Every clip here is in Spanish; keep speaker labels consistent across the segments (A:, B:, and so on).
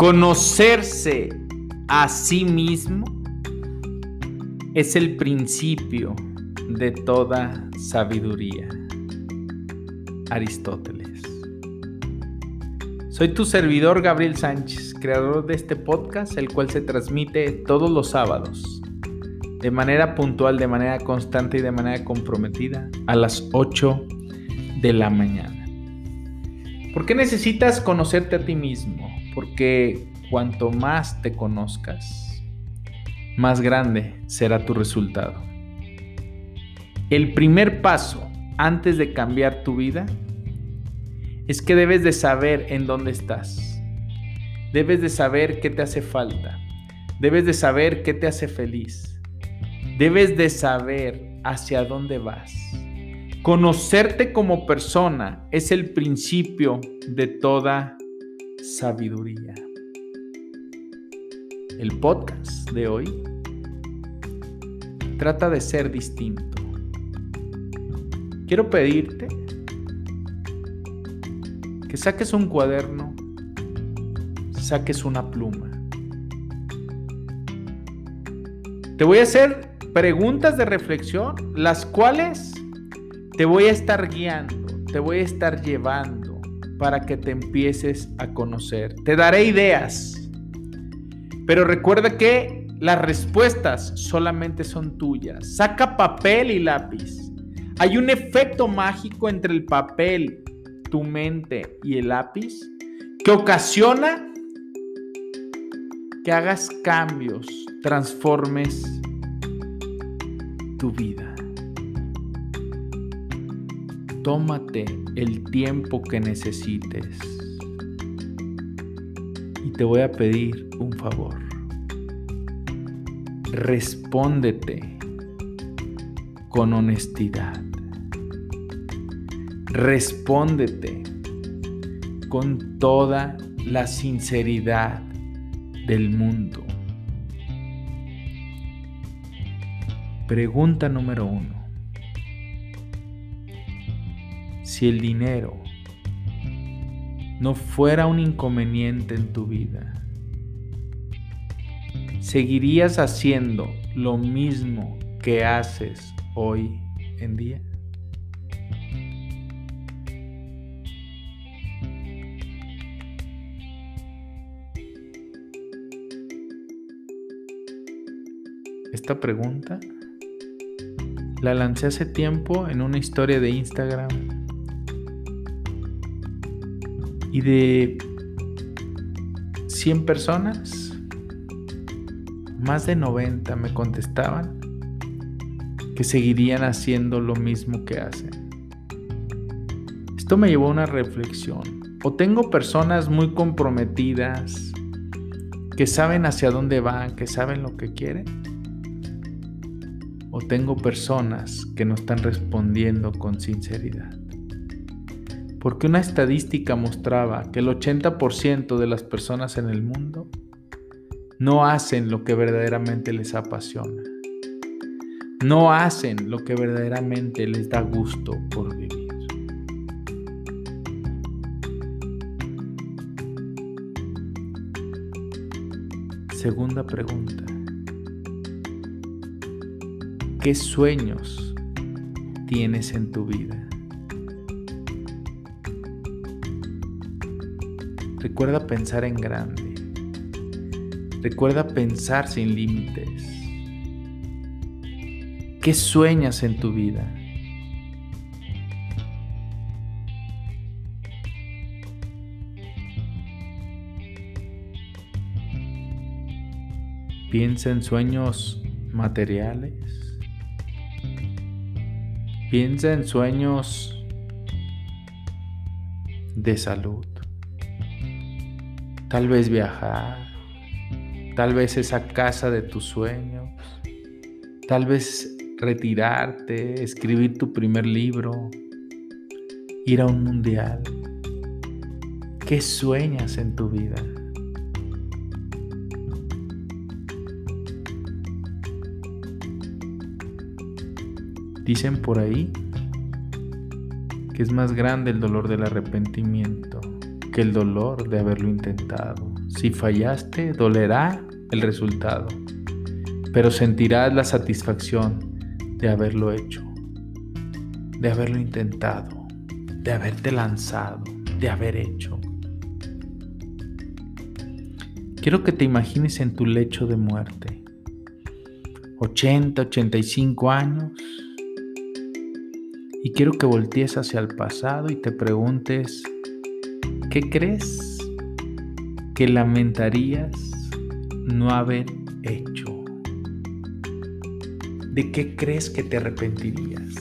A: Conocerse a sí mismo es el principio de toda sabiduría. Aristóteles. Soy tu servidor Gabriel Sánchez, creador de este podcast, el cual se transmite todos los sábados, de manera puntual, de manera constante y de manera comprometida, a las 8 de la mañana. ¿Por qué necesitas conocerte a ti mismo? Porque cuanto más te conozcas, más grande será tu resultado. El primer paso antes de cambiar tu vida es que debes de saber en dónde estás. Debes de saber qué te hace falta. Debes de saber qué te hace feliz. Debes de saber hacia dónde vas. Conocerte como persona es el principio de toda sabiduría. El podcast de hoy trata de ser distinto. Quiero pedirte que saques un cuaderno, saques una pluma. Te voy a hacer preguntas de reflexión, las cuales te voy a estar guiando, te voy a estar llevando para que te empieces a conocer. Te daré ideas, pero recuerda que las respuestas solamente son tuyas. Saca papel y lápiz. Hay un efecto mágico entre el papel, tu mente y el lápiz que ocasiona que hagas cambios, transformes tu vida. Tómate el tiempo que necesites. Y te voy a pedir un favor. Respóndete con honestidad. Respóndete con toda la sinceridad del mundo. Pregunta número uno. Si el dinero no fuera un inconveniente en tu vida, ¿seguirías haciendo lo mismo que haces hoy en día? Esta pregunta la lancé hace tiempo en una historia de Instagram y de 100 personas, más de 90 me contestaban que seguirían haciendo lo mismo que hacen. Esto me llevó a una reflexión. O tengo personas muy comprometidas que saben hacia dónde van, que saben lo que quieren. O tengo personas que no están respondiendo con sinceridad porque una estadística mostraba que el 80% de las personas en el mundo no hacen lo que verdaderamente les apasiona. No hacen lo que verdaderamente les da gusto por vivir. Segunda pregunta. ¿Qué sueños tienes en tu vida? Recuerda pensar en grande. Recuerda pensar sin límites. ¿Qué sueñas en tu vida? Piensa en sueños materiales. Piensa en sueños de salud. Tal vez viajar, tal vez esa casa de tus sueños, tal vez retirarte, escribir tu primer libro, ir a un mundial. ¿Qué sueñas en tu vida? Dicen por ahí que es más grande el dolor del arrepentimiento que el dolor de haberlo intentado. Si fallaste, dolerá el resultado, pero sentirás la satisfacción de haberlo hecho, de haberlo intentado, de haberte lanzado, de haber hecho. Quiero que te imagines en tu lecho de muerte. 80, 85 años. Y quiero que voltees hacia el pasado y te preguntes, ¿qué crees que lamentarías no haber hecho? ¿De qué crees que te arrepentirías?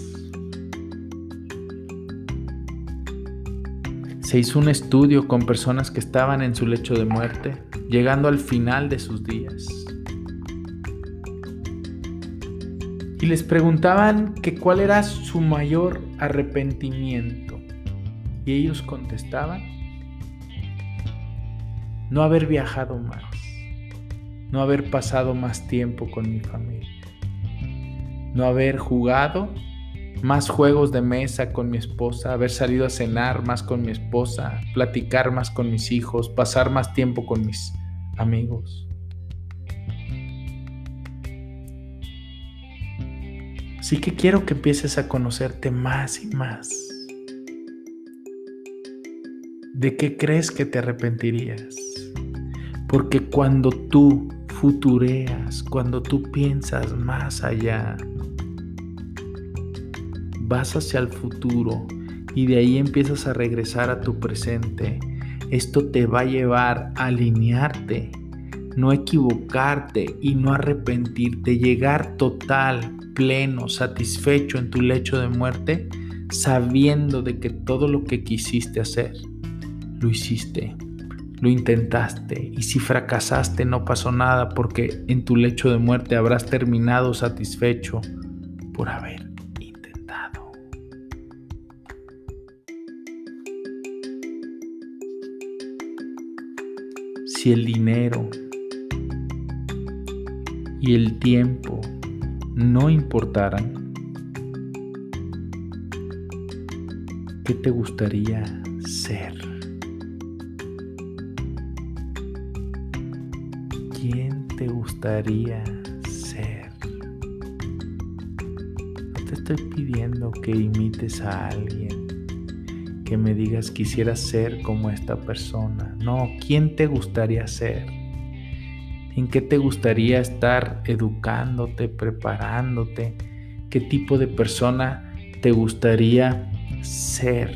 A: Se hizo un estudio con personas que estaban en su lecho de muerte llegando al final de sus días. Y les preguntaban que cuál era su mayor arrepentimiento. Y ellos contestaban, no haber viajado más, no haber pasado más tiempo con mi familia, no haber jugado más juegos de mesa con mi esposa, haber salido a cenar más con mi esposa, platicar más con mis hijos, pasar más tiempo con mis amigos. Así que quiero que empieces a conocerte más y más. ¿De qué crees que te arrepentirías? Porque cuando tú futureas, cuando tú piensas más allá, vas hacia el futuro y de ahí empiezas a regresar a tu presente, esto te va a llevar a alinearte, no equivocarte y no arrepentirte, llegar total, pleno, satisfecho en tu lecho de muerte, sabiendo de que todo lo que quisiste hacer, lo hiciste, lo intentaste y si fracasaste no pasó nada porque en tu lecho de muerte habrás terminado satisfecho por haber si el dinero y el tiempo no importaran, ¿qué te gustaría ser? Gustaría ser? No te estoy pidiendo que imites a alguien que me digas quisiera ser como esta persona. No, ¿quién te gustaría ser? ¿En qué te gustaría estar educándote, preparándote? ¿Qué tipo de persona te gustaría ser?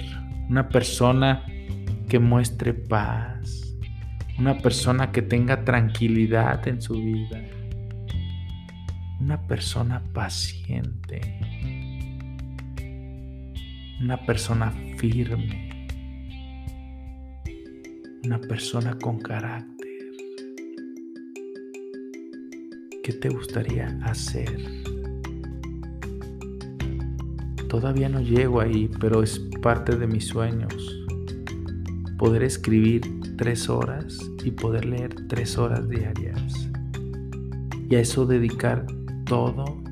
A: Una persona que muestre paz, una persona que tenga tranquilidad en su vida, una persona paciente una persona firme, una persona con carácter. ¿Qué te gustaría hacer? Todavía no llego ahí, pero es parte de mis sueños. Poder escribir tres horas y poder leer tres horas diarias. Y a eso dedicar todo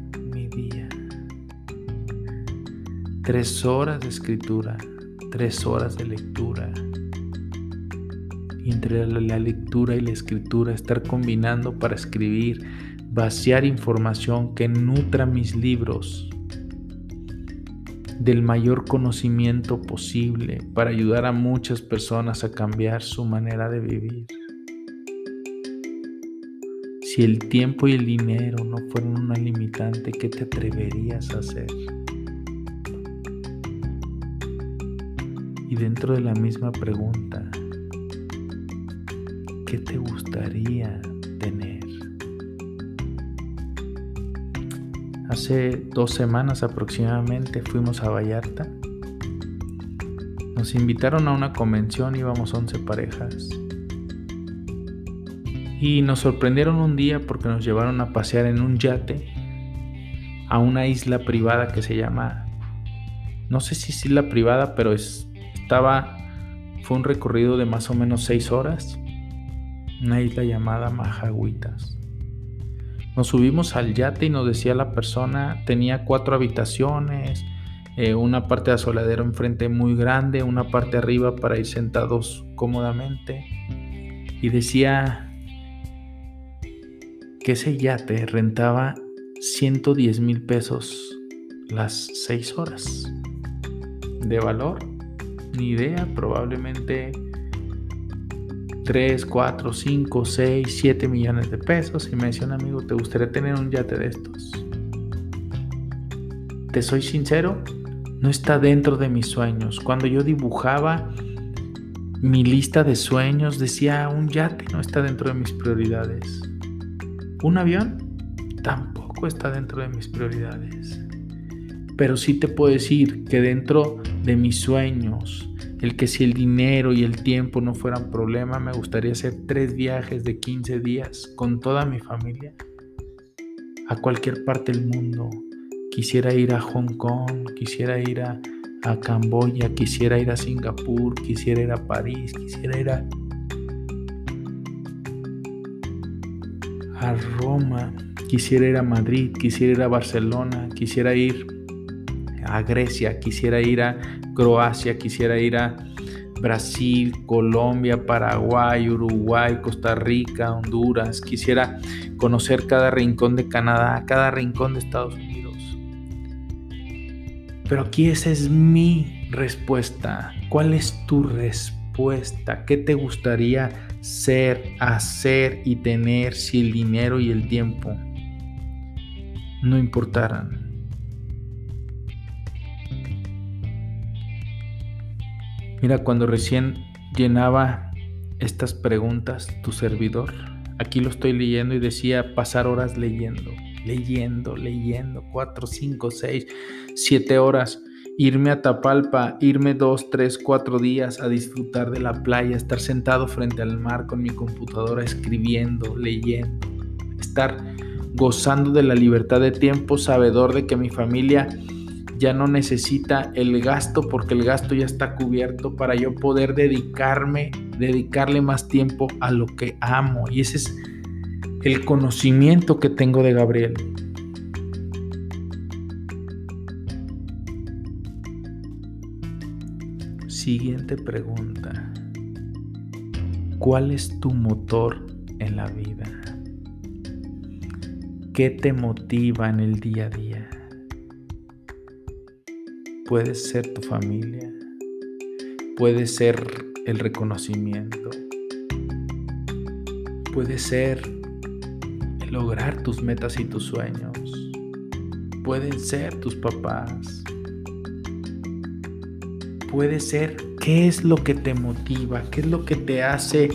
A: tres horas de escritura, tres horas de lectura. Y entre la lectura y la escritura estar combinando para escribir, vaciar información que nutra mis libros del mayor conocimiento posible para ayudar a muchas personas a cambiar su manera de vivir. Si el tiempo y el dinero no fueran una limitante, ¿qué te atreverías a hacer? Y dentro de la misma pregunta, ¿qué te gustaría tener? Hace dos semanas aproximadamente fuimos a Vallarta. Nos invitaron a una convención, íbamos 11 parejas. Y nos sorprendieron un día porque nos llevaron a pasear en un yate a una isla privada que se llama, no sé si es isla privada, pero es, estaba, fue un recorrido de más o menos seis horas, una isla llamada Majahuitas. Nos subimos al yate y nos decía la persona, tenía cuatro habitaciones, eh, una parte de asoladero enfrente muy grande, una parte arriba para ir sentados cómodamente. Y decía que ese yate rentaba 110 mil pesos las 6 horas. ¿De valor? Ni idea, probablemente 3, 4, 5, 6, 7 millones de pesos. Y me decía un amigo, ¿te gustaría tener un yate de estos? Te soy sincero, no está dentro de mis sueños. Cuando yo dibujaba mi lista de sueños, decía un yate no está dentro de mis prioridades. Un avión tampoco está dentro de mis prioridades. Pero sí te puedo decir que dentro de mis sueños, el que si el dinero y el tiempo no fueran problema, me gustaría hacer tres viajes de 15 días con toda mi familia a cualquier parte del mundo. Quisiera ir a Hong Kong, quisiera ir a, a Camboya, quisiera ir a Singapur, quisiera ir a París, quisiera ir a a Roma, quisiera ir a Madrid, quisiera ir a Barcelona, quisiera ir a Grecia, quisiera ir a Croacia, quisiera ir a Brasil, Colombia, Paraguay, Uruguay, Costa Rica, Honduras, quisiera conocer cada rincón de Canadá, cada rincón de Estados Unidos. Pero aquí esa es mi respuesta. ¿Cuál es tu respuesta? ¿Qué te gustaría ser, hacer y tener si el dinero y el tiempo no importaran. Mira, cuando recién llenaba estas preguntas, tu servidor, aquí lo estoy leyendo y decía pasar horas leyendo, leyendo, leyendo, cuatro, cinco, seis, siete horas. Irme a Tapalpa, irme dos, tres, cuatro días a disfrutar de la playa, estar sentado frente al mar con mi computadora escribiendo, leyendo, estar gozando de la libertad de tiempo, sabedor de que mi familia ya no necesita el gasto porque el gasto ya está cubierto para yo poder dedicarme, dedicarle más tiempo a lo que amo. Y ese es el conocimiento que tengo de Gabriel. Siguiente pregunta. ¿Cuál es tu motor en la vida? ¿Qué te motiva en el día a día? Puede ser tu familia, puede ser el reconocimiento, puede ser lograr tus metas y tus sueños, pueden ser tus papás, puede ser qué es lo que te motiva, qué es lo que te hace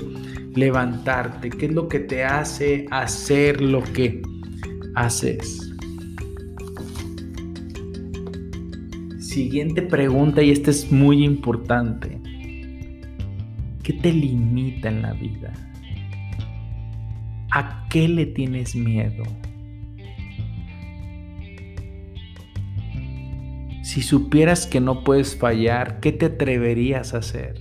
A: levantarte, qué es lo que te hace hacer lo que haces. Siguiente pregunta y esta es muy importante. ¿Qué te limita en la vida? ¿A qué le tienes miedo? Si supieras que no puedes fallar, ¿qué te atreverías a hacer?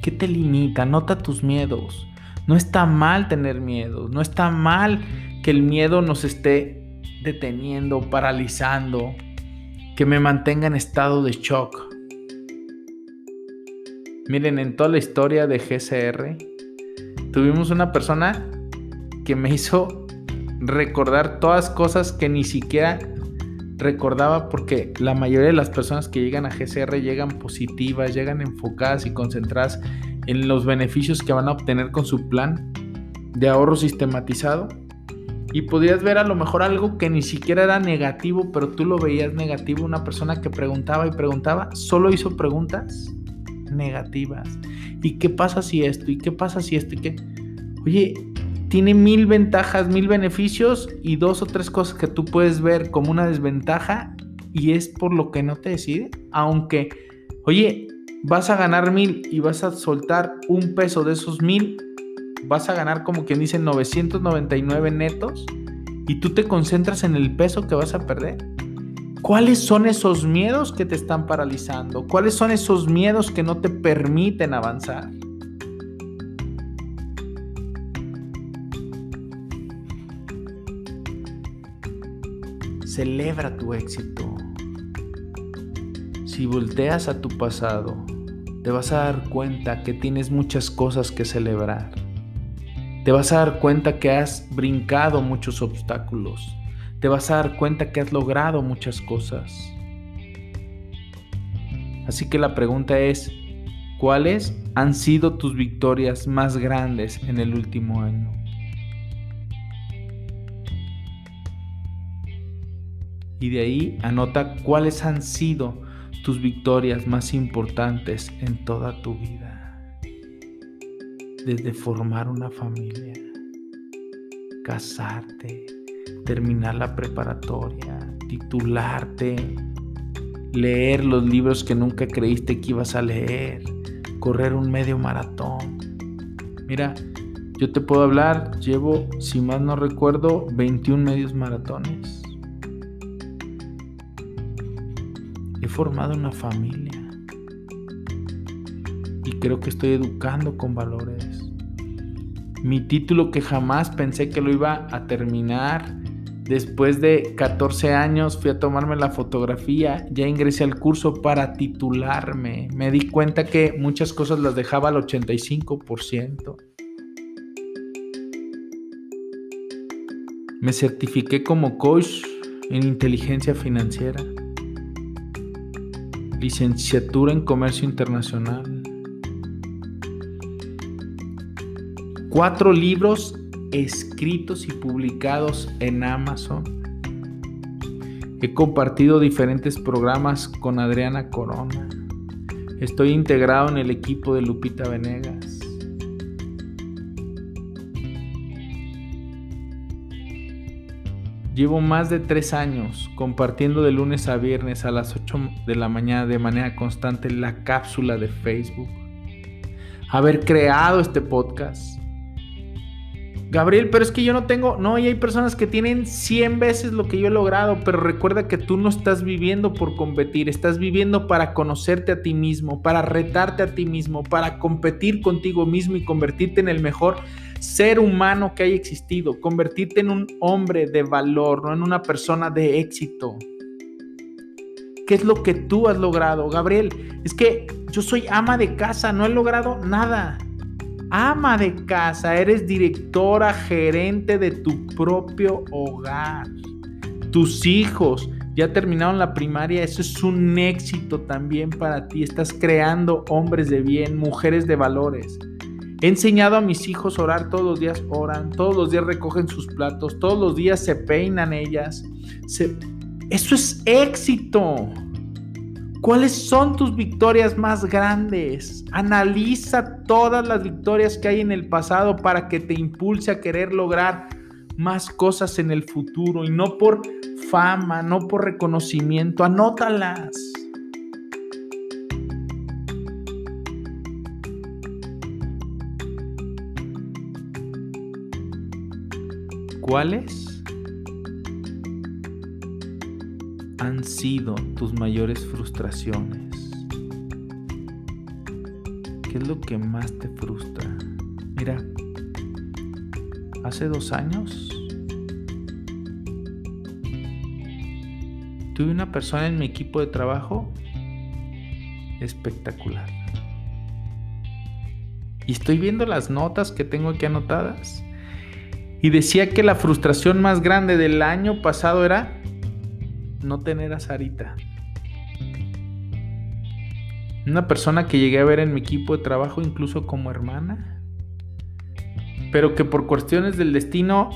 A: ¿Qué te limita? Nota tus miedos. No está mal tener miedo. No está mal que el miedo nos esté deteniendo, paralizando, que me mantenga en estado de shock. Miren, en toda la historia de GCR, tuvimos una persona que me hizo recordar todas cosas que ni siquiera recordaba porque la mayoría de las personas que llegan a GCR llegan positivas, llegan enfocadas y concentradas en los beneficios que van a obtener con su plan de ahorro sistematizado. Y podrías ver a lo mejor algo que ni siquiera era negativo, pero tú lo veías negativo. Una persona que preguntaba y preguntaba, solo hizo preguntas negativas. ¿Y qué pasa si esto? ¿Y qué pasa si esto? ¿Y qué? Oye, tiene mil ventajas, mil beneficios y dos o tres cosas que tú puedes ver como una desventaja y es por lo que no te decide. Aunque, oye, vas a ganar mil y vas a soltar un peso de esos mil, vas a ganar como quien dice 999 netos y tú te concentras en el peso que vas a perder. ¿Cuáles son esos miedos que te están paralizando? ¿Cuáles son esos miedos que no te permiten avanzar? Celebra tu éxito. Si volteas a tu pasado, te vas a dar cuenta que tienes muchas cosas que celebrar. Te vas a dar cuenta que has brincado muchos obstáculos. Te vas a dar cuenta que has logrado muchas cosas. Así que la pregunta es, ¿cuáles han sido tus victorias más grandes en el último año? Y de ahí anota cuáles han sido tus victorias más importantes en toda tu vida. Desde formar una familia, casarte, terminar la preparatoria, titularte, leer los libros que nunca creíste que ibas a leer, correr un medio maratón. Mira, yo te puedo hablar, llevo, si más no recuerdo, 21 medios maratones. He formado una familia y creo que estoy educando con valores. Mi título que jamás pensé que lo iba a terminar. Después de 14 años fui a tomarme la fotografía, ya ingresé al curso para titularme. Me di cuenta que muchas cosas las dejaba al 85%. Me certifiqué como coach en inteligencia financiera licenciatura en Comercio Internacional. Cuatro libros escritos y publicados en Amazon. He compartido diferentes programas con Adriana Corona. Estoy integrado en el equipo de Lupita Venegas. Llevo más de tres años compartiendo de lunes a viernes a las 8 de la mañana de manera constante la cápsula de Facebook. Haber creado este podcast. Gabriel, pero es que yo no tengo, no, y hay personas que tienen 100 veces lo que yo he logrado, pero recuerda que tú no estás viviendo por competir, estás viviendo para conocerte a ti mismo, para retarte a ti mismo, para competir contigo mismo y convertirte en el mejor ser humano que haya existido, convertirte en un hombre de valor, no en una persona de éxito. ¿Qué es lo que tú has logrado, Gabriel? Es que yo soy ama de casa, no he logrado nada. Ama de casa, eres directora, gerente de tu propio hogar. Tus hijos ya terminaron la primaria, eso es un éxito también para ti. Estás creando hombres de bien, mujeres de valores. He enseñado a mis hijos a orar todos los días, oran, todos los días recogen sus platos, todos los días se peinan ellas. Eso es éxito. ¿Cuáles son tus victorias más grandes? Analiza todas las victorias que hay en el pasado para que te impulse a querer lograr más cosas en el futuro y no por fama, no por reconocimiento. Anótalas. ¿Cuáles han sido tus mayores frustraciones? ¿Qué es lo que más te frustra? Mira, hace dos años tuve una persona en mi equipo de trabajo espectacular. Y estoy viendo las notas que tengo aquí anotadas y decía que la frustración más grande del año pasado era no tener a Sarita. Una persona que llegué a ver en mi equipo de trabajo incluso como hermana. Pero que por cuestiones del destino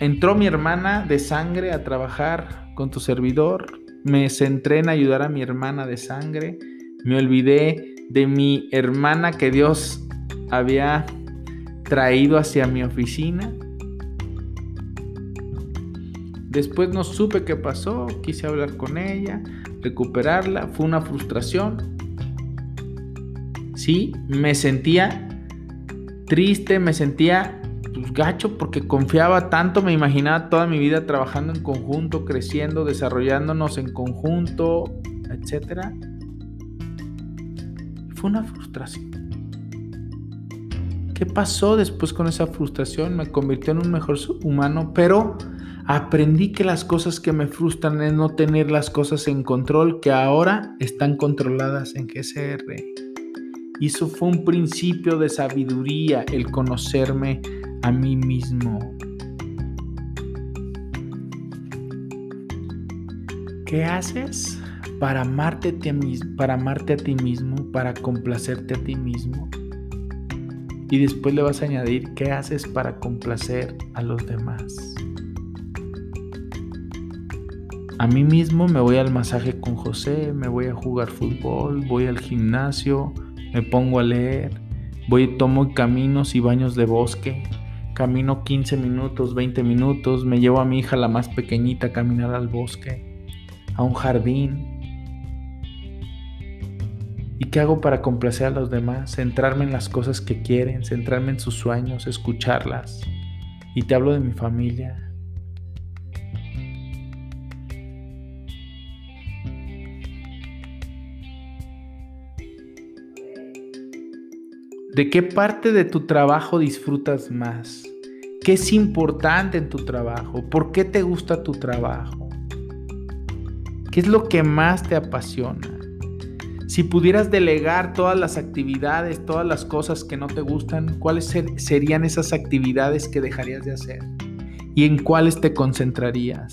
A: entró mi hermana de sangre a trabajar con tu servidor. Me centré en ayudar a mi hermana de sangre. Me olvidé de mi hermana que Dios había traído hacia mi oficina Después no supe qué pasó, quise hablar con ella, recuperarla, fue una frustración. Sí, me sentía triste, me sentía pues, gacho porque confiaba tanto, me imaginaba toda mi vida trabajando en conjunto, creciendo, desarrollándonos en conjunto, etc. Fue una frustración. ¿Qué pasó después con esa frustración? Me convirtió en un mejor humano, pero aprendí que las cosas que me frustran es no tener las cosas en control que ahora están controladas en GCR. Y eso fue un principio de sabiduría, el conocerme a mí mismo. ¿Qué haces para amarte, a para amarte a ti mismo, para complacerte a ti mismo? Y después le vas a añadir qué haces para complacer a los demás. A mí mismo me voy al masaje con José, me voy a jugar fútbol, voy al gimnasio, me pongo a leer, voy tomo caminos y baños de bosque, camino 15 minutos, 20 minutos, me llevo a mi hija la más pequeñita a caminar al bosque, a un jardín. ¿Y qué hago para complacer a los demás? Centrarme en las cosas que quieren, centrarme en sus sueños, escucharlas. Y te hablo de mi familia, ¿De qué parte de tu trabajo disfrutas más? ¿Qué es importante en tu trabajo? ¿Por qué te gusta tu trabajo? ¿Qué es lo que más te apasiona? Si pudieras delegar todas las actividades, todas las cosas que no te gustan, ¿cuáles serían esas actividades que dejarías de hacer? ¿Y en cuáles te concentrarías?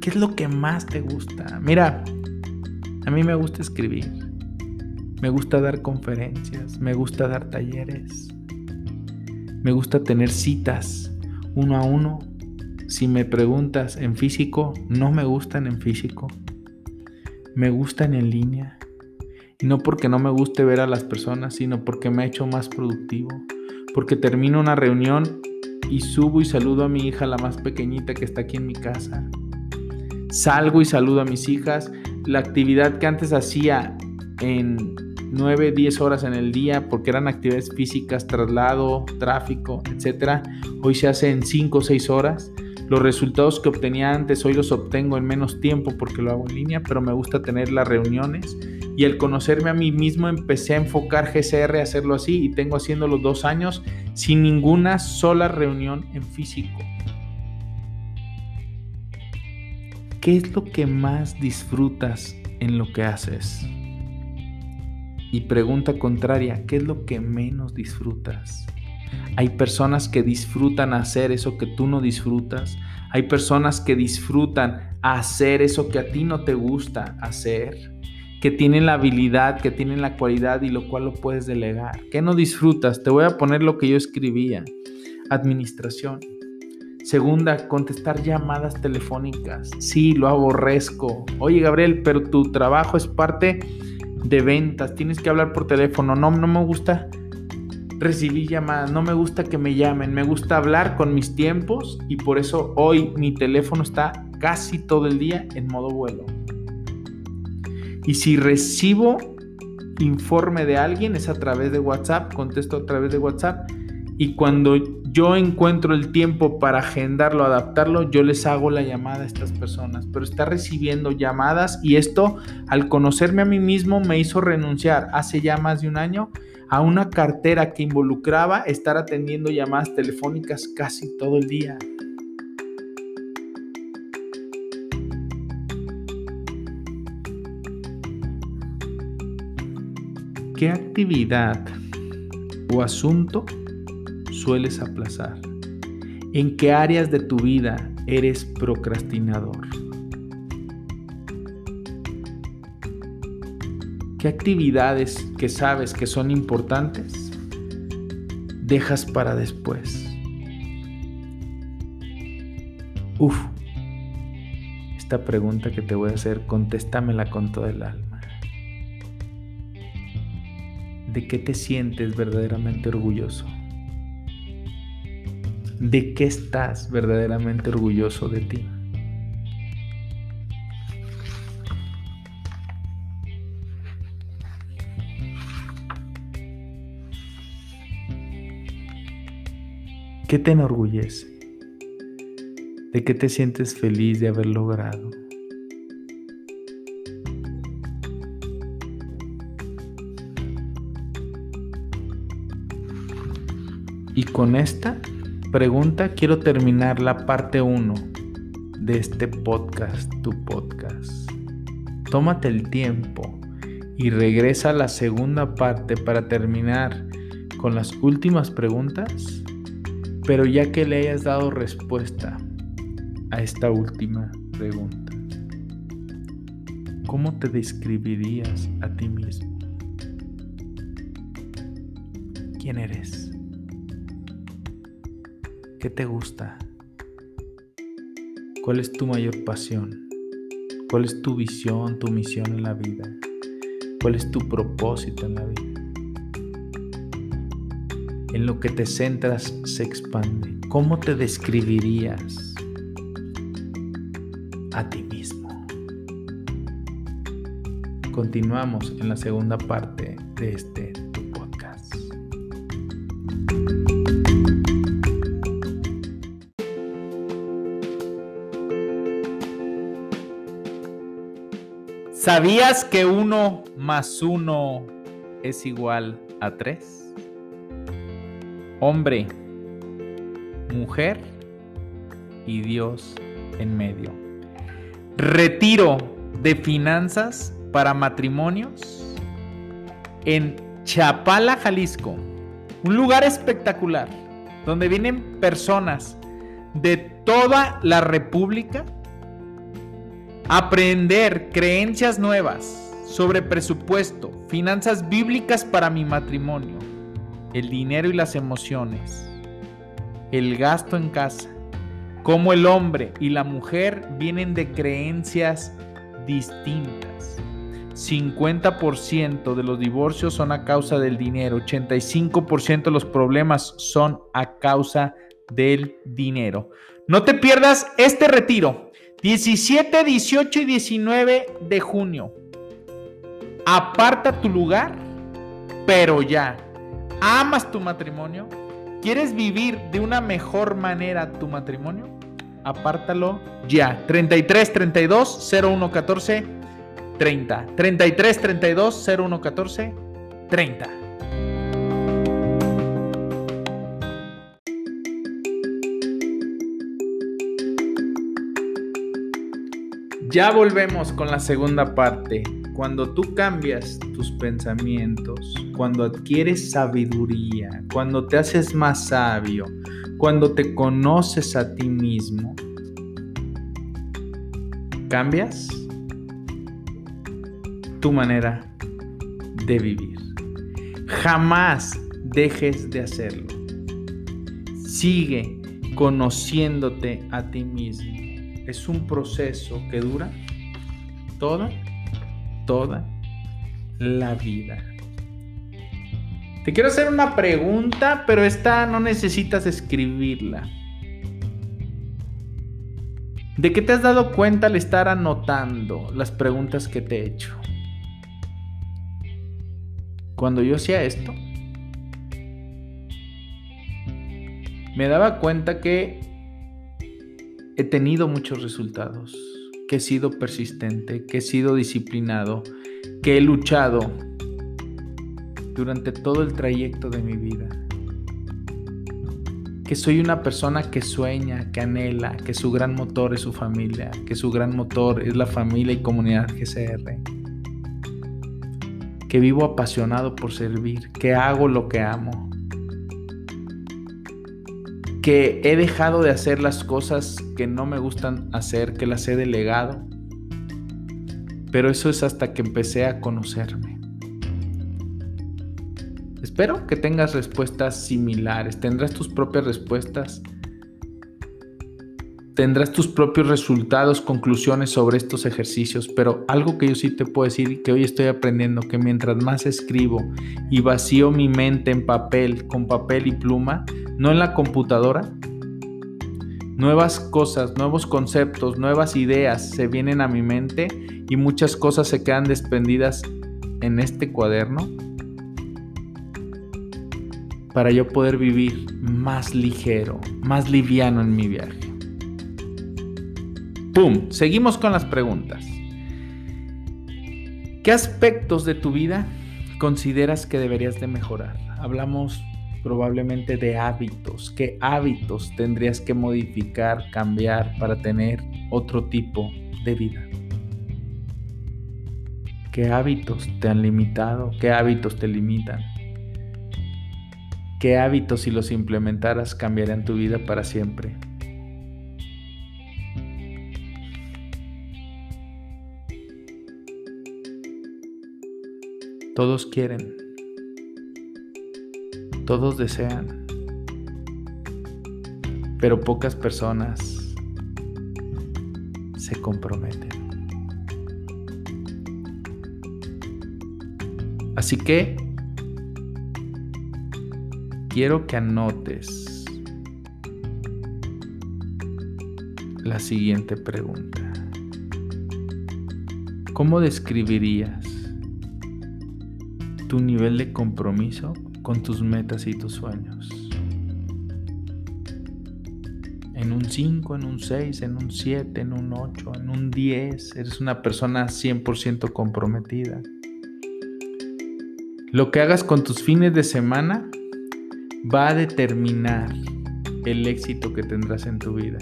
A: ¿Qué es lo que más te gusta? Mira, a mí me gusta escribir. Me gusta dar conferencias, me gusta dar talleres, me gusta tener citas uno a uno. Si me preguntas en físico, no me gustan en físico, me gustan en línea. Y no porque no me guste ver a las personas, sino porque me ha hecho más productivo. Porque termino una reunión y subo y saludo a mi hija, la más pequeñita que está aquí en mi casa. Salgo y saludo a mis hijas. La actividad que antes hacía en 9, 10 horas en el día porque eran actividades físicas, traslado, tráfico, etc. Hoy se hace en 5 o 6 horas. Los resultados que obtenía antes hoy los obtengo en menos tiempo porque lo hago en línea, pero me gusta tener las reuniones. Y el conocerme a mí mismo empecé a enfocar GCR a hacerlo así y tengo haciéndolo dos años sin ninguna sola reunión en físico. ¿Qué es lo que más disfrutas en lo que haces? Y pregunta contraria, ¿qué es lo que menos disfrutas? Hay personas que disfrutan hacer eso que tú no disfrutas. Hay personas que disfrutan hacer eso que a ti no te gusta hacer. Que tienen la habilidad, que tienen la cualidad y lo cual lo puedes delegar. ¿Qué no disfrutas? Te voy a poner lo que yo escribía. Administración. Segunda, contestar llamadas telefónicas. Sí, lo aborrezco. Oye, Gabriel, pero tu trabajo es parte de ventas, tienes que hablar por teléfono. No, no me gusta recibir llamadas, no me gusta que me llamen, me gusta hablar con mis tiempos y por eso hoy mi teléfono está casi todo el día en modo vuelo. Y si recibo informe de alguien es a través de WhatsApp, contesto a través de WhatsApp y cuando yo encuentro el tiempo para agendarlo, adaptarlo, yo les hago la llamada a estas personas. Pero está recibiendo llamadas y esto, al conocerme a mí mismo, me hizo renunciar hace ya más de un año a una cartera que involucraba estar atendiendo llamadas telefónicas casi todo el día. ¿Qué actividad o asunto sueles aplazar? ¿En qué áreas de tu vida eres procrastinador? ¿Qué actividades que sabes que son importantes dejas para después? Uf, esta pregunta que te voy a hacer, contéstamela con todo el alma. ¿De qué te sientes verdaderamente orgulloso? ¿De qué estás verdaderamente orgulloso de ti? ¿Qué te enorgullece? ¿De qué te sientes feliz de haber logrado? Y con esta pregunta quiero terminar la parte 1 de este podcast, tu podcast. Tómate el tiempo y regresa a la segunda parte para terminar con las últimas preguntas, pero ya que le hayas dado respuesta a esta última pregunta, ¿cómo te describirías a ti mismo? ¿Quién eres? ¿Qué te gusta? ¿Cuál es tu mayor pasión? ¿Cuál es tu visión, tu misión en la vida? ¿Cuál es tu propósito en la vida? En lo que te centras se expande. ¿Cómo te describirías a ti mismo? Continuamos en la segunda parte de este ¿Sabías que uno más uno es igual a tres? Hombre, mujer y Dios en medio. Retiro de finanzas para matrimonios en Chapala, Jalisco. Un lugar espectacular donde vienen personas de toda la República Aprender creencias nuevas sobre presupuesto, finanzas bíblicas para mi matrimonio, el dinero y las emociones, el gasto en casa, cómo el hombre y la mujer vienen de creencias distintas. 50% de los divorcios son a causa del dinero, 85% de los problemas son a causa del dinero. No te pierdas este retiro 17, 18 y 19 de junio. Aparta tu lugar, pero ya. ¿Amas tu matrimonio? ¿Quieres vivir de una mejor manera tu matrimonio? Apártalo ya. 33 32 01 14 30. 33 32 01 14 30. Ya volvemos con la segunda parte. Cuando tú cambias tus pensamientos, cuando adquieres sabiduría, cuando te haces más sabio, cuando te conoces a ti mismo, cambias tu manera de vivir. Jamás dejes de hacerlo. Sigue conociéndote a ti mismo es un proceso que dura toda, toda la vida. Te quiero hacer una pregunta, pero esta no necesitas escribirla. ¿De qué te has dado cuenta al estar anotando las preguntas que te he hecho? Cuando yo hacía esto, me daba cuenta que he tenido muchos resultados, que he sido persistente, que he sido disciplinado, que he luchado durante todo el trayecto de mi vida. Que soy una persona que sueña, que anhela, que su gran motor es su familia, que su gran motor es la familia y comunidad GCR. Que vivo apasionado por servir, que hago lo que amo, que he dejado de hacer las cosas que no me gustan hacer, que las he delegado. Pero eso es hasta que empecé a conocerme. Espero que tengas respuestas similares. Tendrás tus propias respuestas. Tendrás tus propios resultados, conclusiones sobre estos ejercicios. Pero algo que yo sí te puedo decir que hoy estoy aprendiendo, que mientras más escribo y vacío mi mente en papel, con papel y pluma, no en la computadora, nuevas cosas, nuevos conceptos, nuevas ideas se vienen a mi mente y muchas cosas se quedan desprendidas en este cuaderno para yo poder vivir más ligero, más liviano en mi viaje. ¡Pum! Seguimos con las preguntas. ¿Qué aspectos de tu vida consideras que deberías de mejorar? Hablamos probablemente de hábitos. ¿Qué hábitos tendrías que modificar, cambiar para tener otro tipo de vida? ¿Qué hábitos te han limitado? ¿Qué hábitos te limitan? ¿Qué hábitos si los implementaras cambiarían tu vida para siempre? Todos quieren. Todos desean. Pero pocas personas se comprometen. Así que quiero que anotes la siguiente pregunta. ¿Cómo describirías tu nivel de compromiso con tus metas y tus sueños. En un 5, en un 6, en un 7, en un 8, en un 10, eres una persona 100% comprometida. Lo que hagas con tus fines de semana va a determinar el éxito que tendrás en tu vida.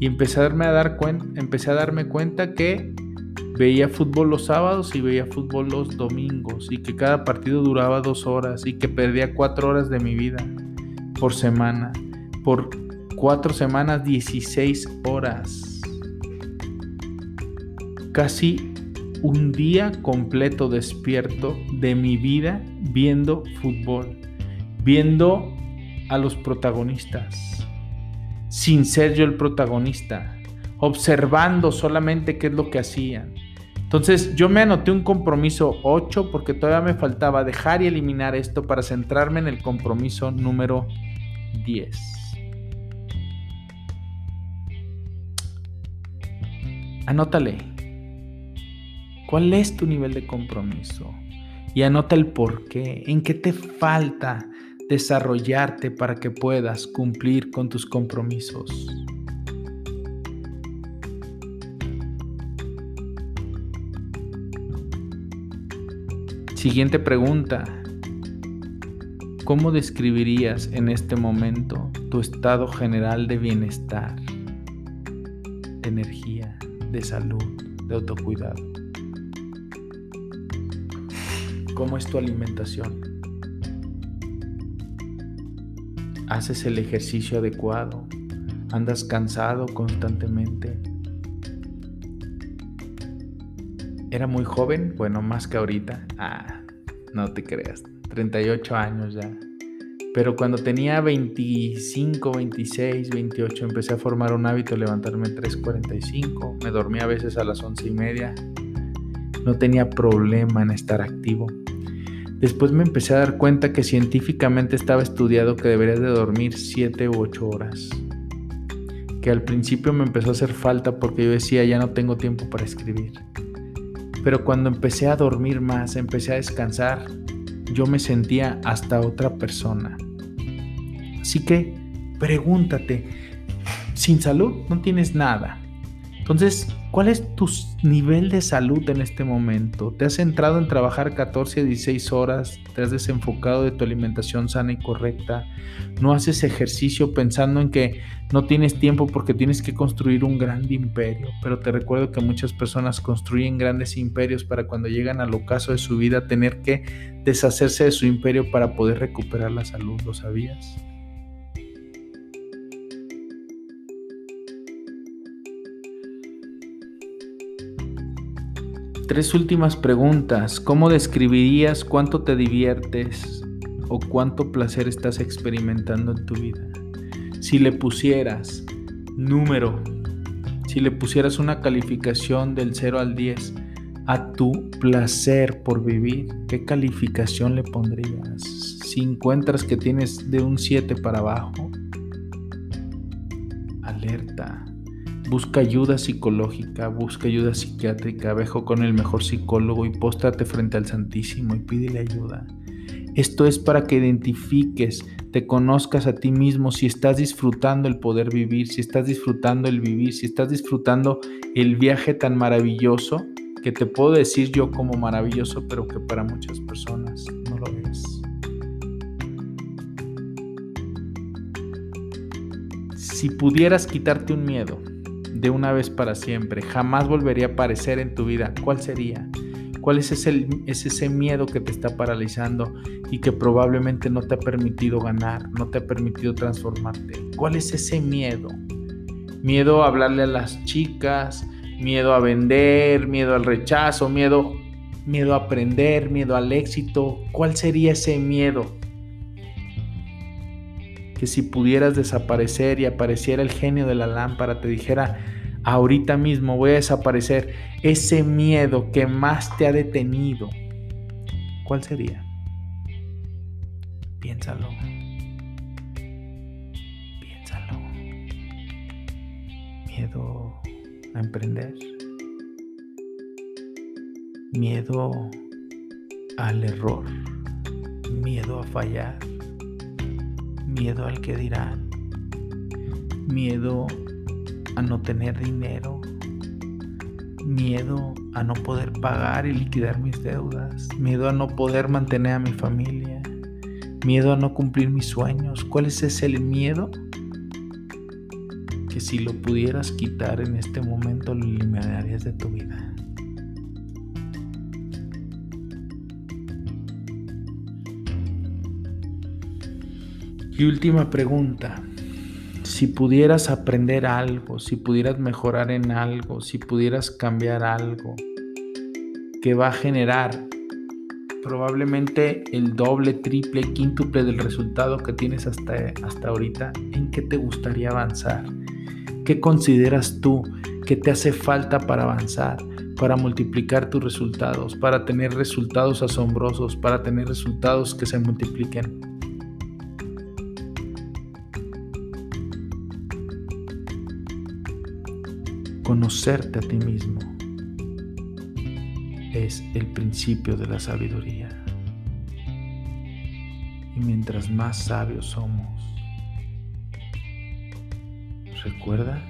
A: Y empecé a dar empecé a darme cuenta que veía fútbol los sábados y veía fútbol los domingos y que cada partido duraba dos horas y que perdía cuatro horas de mi vida por semana. Por cuatro semanas, 16 horas. Casi un día completo despierto de mi vida viendo fútbol, viendo a los protagonistas, sin ser yo el protagonista, observando solamente qué es lo que hacían entonces yo me anoté un compromiso 8 porque todavía me faltaba dejar y eliminar esto para centrarme en el compromiso número 10. Anótale. ¿Cuál es tu nivel de compromiso? Y anota el por qué. ¿En qué te falta desarrollarte para que puedas cumplir con tus compromisos? Siguiente pregunta. ¿Cómo describirías en este momento tu estado general de bienestar, de energía, de salud, de autocuidado? ¿Cómo es tu alimentación? ¿Haces el ejercicio adecuado? ¿Andas cansado constantemente? Era muy joven, bueno, más que ahorita. Ah, no te creas, 38 años ya. Pero cuando tenía 25, 26, 28, empecé a formar un hábito de levantarme 3.45. Me dormía a veces a las 11 y media. No tenía problema en estar activo. Después me empecé a dar cuenta que científicamente estaba estudiado que deberías de dormir 7 u 8 horas. Que al principio me empezó a hacer falta porque yo decía ya no tengo tiempo para escribir. Pero cuando empecé a dormir más, empecé a descansar, yo me sentía hasta otra persona. Así que pregúntate, sin salud no tienes nada. Entonces, ¿cuál es tu nivel de salud en este momento? ¿Te has centrado en trabajar 14 a 16 horas? ¿Te has desenfocado de tu alimentación sana y correcta? ¿No haces ejercicio pensando en que no tienes tiempo porque tienes que construir un gran imperio? Pero te recuerdo que muchas personas construyen grandes imperios para cuando llegan al ocaso de su vida tener que deshacerse de su imperio para poder recuperar la salud. ¿Lo sabías? Tres últimas preguntas. ¿Cómo describirías cuánto te diviertes o cuánto placer estás experimentando en tu vida? Si le pusieras número, si le pusieras una calificación del 0 al 10 a tu placer por vivir, ¿qué calificación le pondrías? Si encuentras que tienes de un 7 para abajo, alerta Busca ayuda psicológica, busca ayuda psiquiátrica, vejo con el mejor psicólogo y póstrate frente al Santísimo y pídele ayuda. Esto es para que identifiques, te conozcas a ti mismo, si estás disfrutando el poder vivir, si estás disfrutando el vivir, si estás disfrutando el viaje tan maravilloso que te puedo decir yo como maravilloso, pero que para muchas personas no lo es. Si pudieras quitarte un miedo de una vez para siempre, jamás volvería a aparecer en tu vida, ¿cuál sería? ¿Cuál es ese, ese miedo que te está paralizando y que probablemente no te ha permitido ganar, no te ha permitido transformarte? ¿Cuál es ese miedo? Miedo a hablarle a las chicas, miedo a vender, miedo al rechazo, miedo, miedo a aprender, miedo al éxito. ¿Cuál sería ese miedo? Que si pudieras desaparecer y apareciera el genio de la lámpara, te dijera, ahorita mismo voy a desaparecer ese miedo que más te ha detenido, ¿cuál sería? Piénsalo. Piénsalo. Miedo a emprender. Miedo al error. Miedo a fallar. Miedo al que dirán. Miedo a no tener dinero, miedo a no poder pagar y liquidar mis deudas, miedo a no poder mantener a mi familia, miedo a no cumplir mis sueños. ¿Cuál es ese miedo? Que si lo pudieras quitar en este momento lo eliminarías de tu vida. Y última pregunta si pudieras aprender algo, si pudieras mejorar en algo, si pudieras cambiar algo que va a generar probablemente el doble, triple, quíntuple del resultado que tienes hasta, hasta ahorita, ¿en qué te gustaría avanzar? ¿Qué consideras tú que te hace falta para avanzar, para multiplicar tus resultados, para tener resultados asombrosos, para tener resultados que se multipliquen? Conocerte a ti mismo es el principio de la sabiduría. Y mientras más sabios somos, recuerda,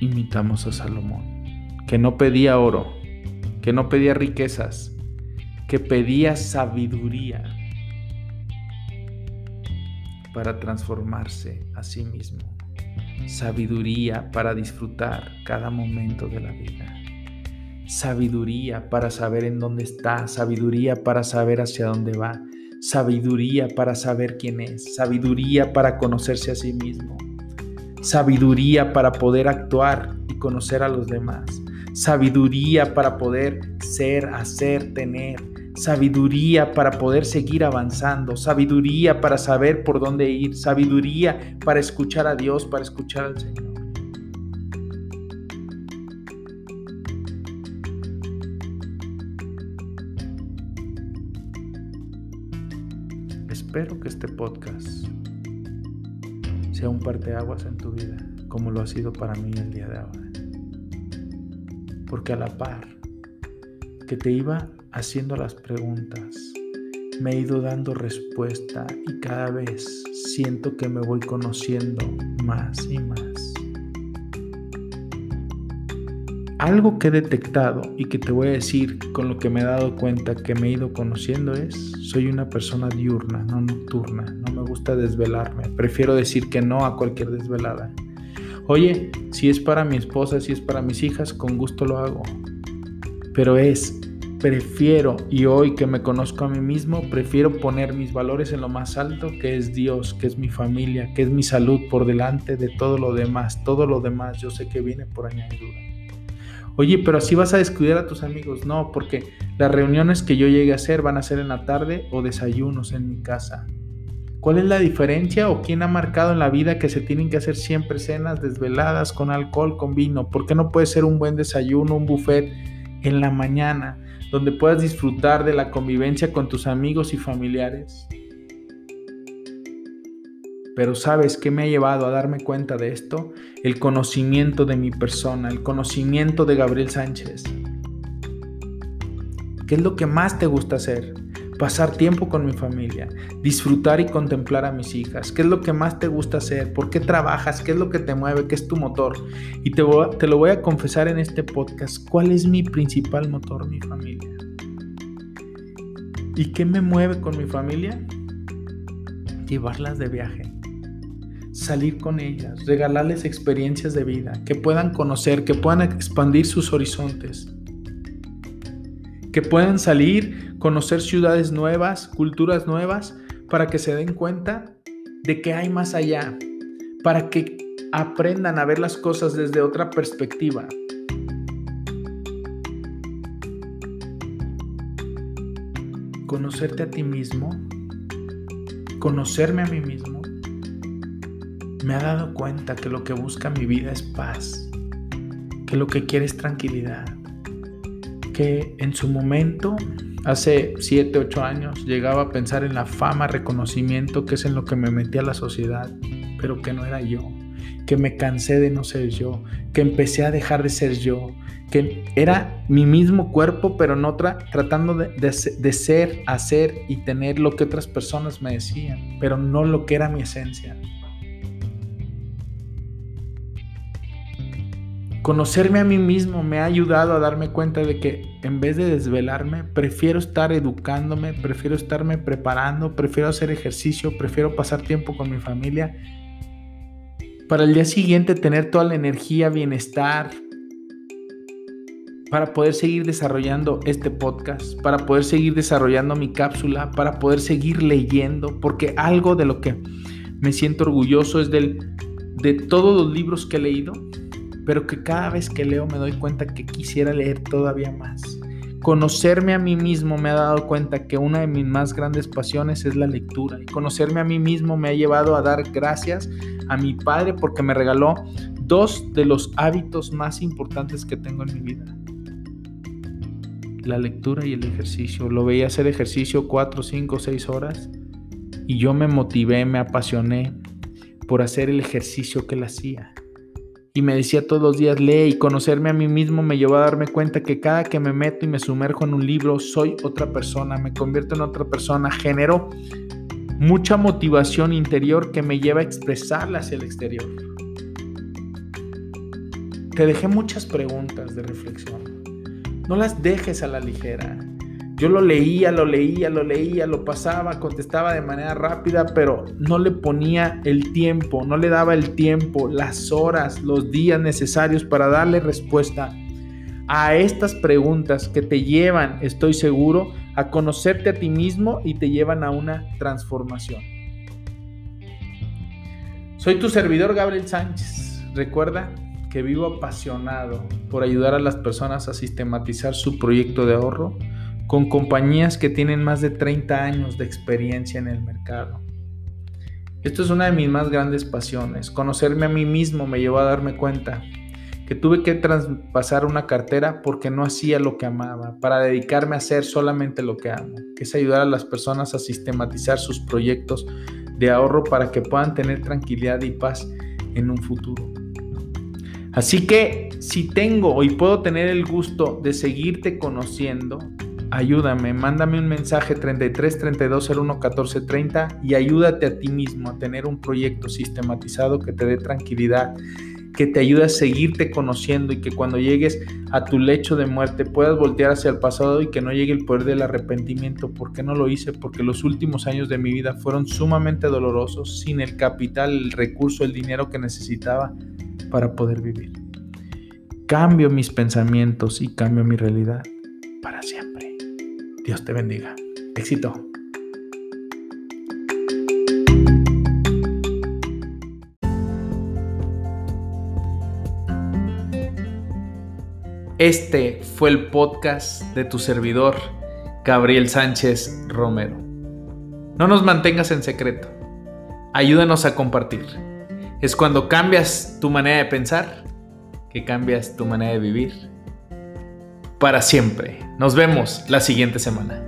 A: imitamos a Salomón, que no pedía oro, que no pedía riquezas, que pedía sabiduría para transformarse a sí mismo sabiduría para disfrutar cada momento de la vida, sabiduría para saber en dónde está, sabiduría para saber hacia dónde va, sabiduría para saber quién es, sabiduría para conocerse a sí mismo, sabiduría para poder actuar y conocer a los demás, sabiduría para poder ser, hacer, tener, sabiduría para poder seguir avanzando, sabiduría para saber por dónde ir, sabiduría para escuchar a Dios, para escuchar al Señor. Espero que este podcast sea un parteaguas en tu vida, como lo ha sido para mí el día de ahora. Porque a la par que te iba haciendo las preguntas, me he ido dando respuesta y cada vez siento que me voy conociendo más y más. Algo que he detectado y que te voy a decir con lo que me he dado cuenta que me he ido conociendo es, soy una persona diurna, no nocturna, no me gusta desvelarme, prefiero decir que no a cualquier desvelada. Oye, si es para mi esposa, si es para mis hijas, con gusto lo hago. Pero es prefiero, y hoy que me conozco a mí mismo, prefiero poner mis valores en lo más alto, que es Dios, que es mi familia, que es mi salud por delante de todo lo demás. Todo lo demás yo sé que viene por añadidura. Oye, pero así vas a descuidar a tus amigos. No, porque las reuniones que yo llegue a hacer van a ser en la tarde o desayunos en mi casa. ¿Cuál es la diferencia o quién ha marcado en la vida que se tienen que hacer siempre cenas desveladas con alcohol, con vino? ¿Por qué no puede ser un buen desayuno, un buffet en la mañana? donde puedas disfrutar de la convivencia con tus amigos y familiares. Pero ¿sabes qué me ha llevado a darme cuenta de esto? El conocimiento de mi persona, el conocimiento de Gabriel Sánchez. ¿Qué es lo que más te gusta hacer? Pasar tiempo con mi familia, disfrutar y contemplar a mis hijas. ¿Qué es lo que más te gusta hacer? ¿Por qué trabajas? ¿Qué es lo que te mueve? ¿Qué es tu motor? Y te, te lo voy a confesar en este podcast. ¿Cuál es mi principal motor? Mi familia. ¿Y qué me mueve con mi familia? Llevarlas de viaje salir con ellas, regalarles experiencias de vida, que puedan conocer, que puedan expandir sus horizontes, que puedan salir, conocer ciudades nuevas, culturas nuevas, para que se den cuenta de que hay más allá, para que aprendan a ver las cosas desde otra perspectiva. Conocerte a ti mismo, conocerme a mí mismo, me ha dado cuenta que lo que busca mi vida es paz, que lo que quiere es tranquilidad, que en su momento, hace 7, 8 años, llegaba a pensar en la fama, reconocimiento, que es en lo que me metí a la sociedad, pero que no era yo, que me cansé de no ser yo, que empecé a dejar de ser yo, que era mi mismo cuerpo, pero en otra, tratando de, de, ser, hacer y tener lo que otras personas me decían, pero no lo que era mi esencia. Conocerme a mí mismo me ha ayudado a darme cuenta de que en vez de desvelarme, prefiero estar educándome, prefiero estarme preparando, prefiero hacer ejercicio, prefiero pasar tiempo con mi familia. Para el día siguiente tener toda la energía, bienestar, para poder seguir desarrollando este podcast, para poder seguir desarrollando mi cápsula, para poder seguir leyendo, porque algo de lo que me siento orgulloso es del, de todos los libros que he leído, pero que cada vez que leo me doy cuenta que quisiera leer todavía más. Conocerme a mí mismo me ha dado cuenta que una de mis más grandes pasiones es la lectura y conocerme a mí mismo me ha llevado a dar gracias a mi padre porque me regaló dos de los hábitos más importantes que tengo en mi vida. La lectura y el ejercicio. Lo veía hacer ejercicio cuatro, cinco, seis horas y yo me motivé, me apasioné por hacer el ejercicio que él hacía y me decía todos los días, lee y conocerme a mí mismo me llevó a darme cuenta que cada que me meto y me sumerjo en un libro, soy otra persona, me convierto en otra persona, genero mucha motivación interior que me lleva a expresarla hacia el exterior. Te dejé muchas preguntas de reflexión. No las dejes a la ligera. Yo lo leía, lo leía, lo leía, lo pasaba, contestaba de manera rápida, pero no le ponía el tiempo, no le daba el tiempo, las horas, los días necesarios para darle respuesta a estas preguntas que te llevan, estoy seguro, a conocerte a ti mismo y te llevan a una transformación. Soy tu servidor Gabriel Sánchez. Recuerda que vivo apasionado por ayudar a las personas a sistematizar su proyecto de ahorro con compañías que tienen más de 30 años de experiencia en el mercado. Esto es una de mis más grandes pasiones. Conocerme a mí mismo me llevó a darme cuenta que tuve que traspasar una cartera porque no hacía lo que amaba, para dedicarme a hacer solamente lo que amo, que es ayudar a las personas a sistematizar sus proyectos de ahorro para que puedan tener tranquilidad y paz en un futuro. Así que si tengo y puedo tener el gusto de seguirte conociendo, ayúdame, mándame un mensaje 33 32 01 14 30 y ayúdate a ti mismo a tener un proyecto sistematizado que te dé tranquilidad, que te ayude a seguirte conociendo y que cuando llegues a tu lecho de muerte puedas voltear hacia el pasado y que no llegue el poder del arrepentimiento. ¿Por qué no lo hice? Porque los últimos años de mi vida fueron sumamente dolorosos, sin el capital, el recurso, el dinero que necesitaba para poder vivir. Cambio mis pensamientos y cambio mi realidad para siempre. Dios te bendiga. Éxito. Este fue el podcast de tu servidor, Gabriel Sánchez Romero. No nos mantengas en secreto. Ayúdanos a compartir. Es cuando cambias tu manera de pensar que cambias tu manera de vivir para siempre. Nos vemos la siguiente semana.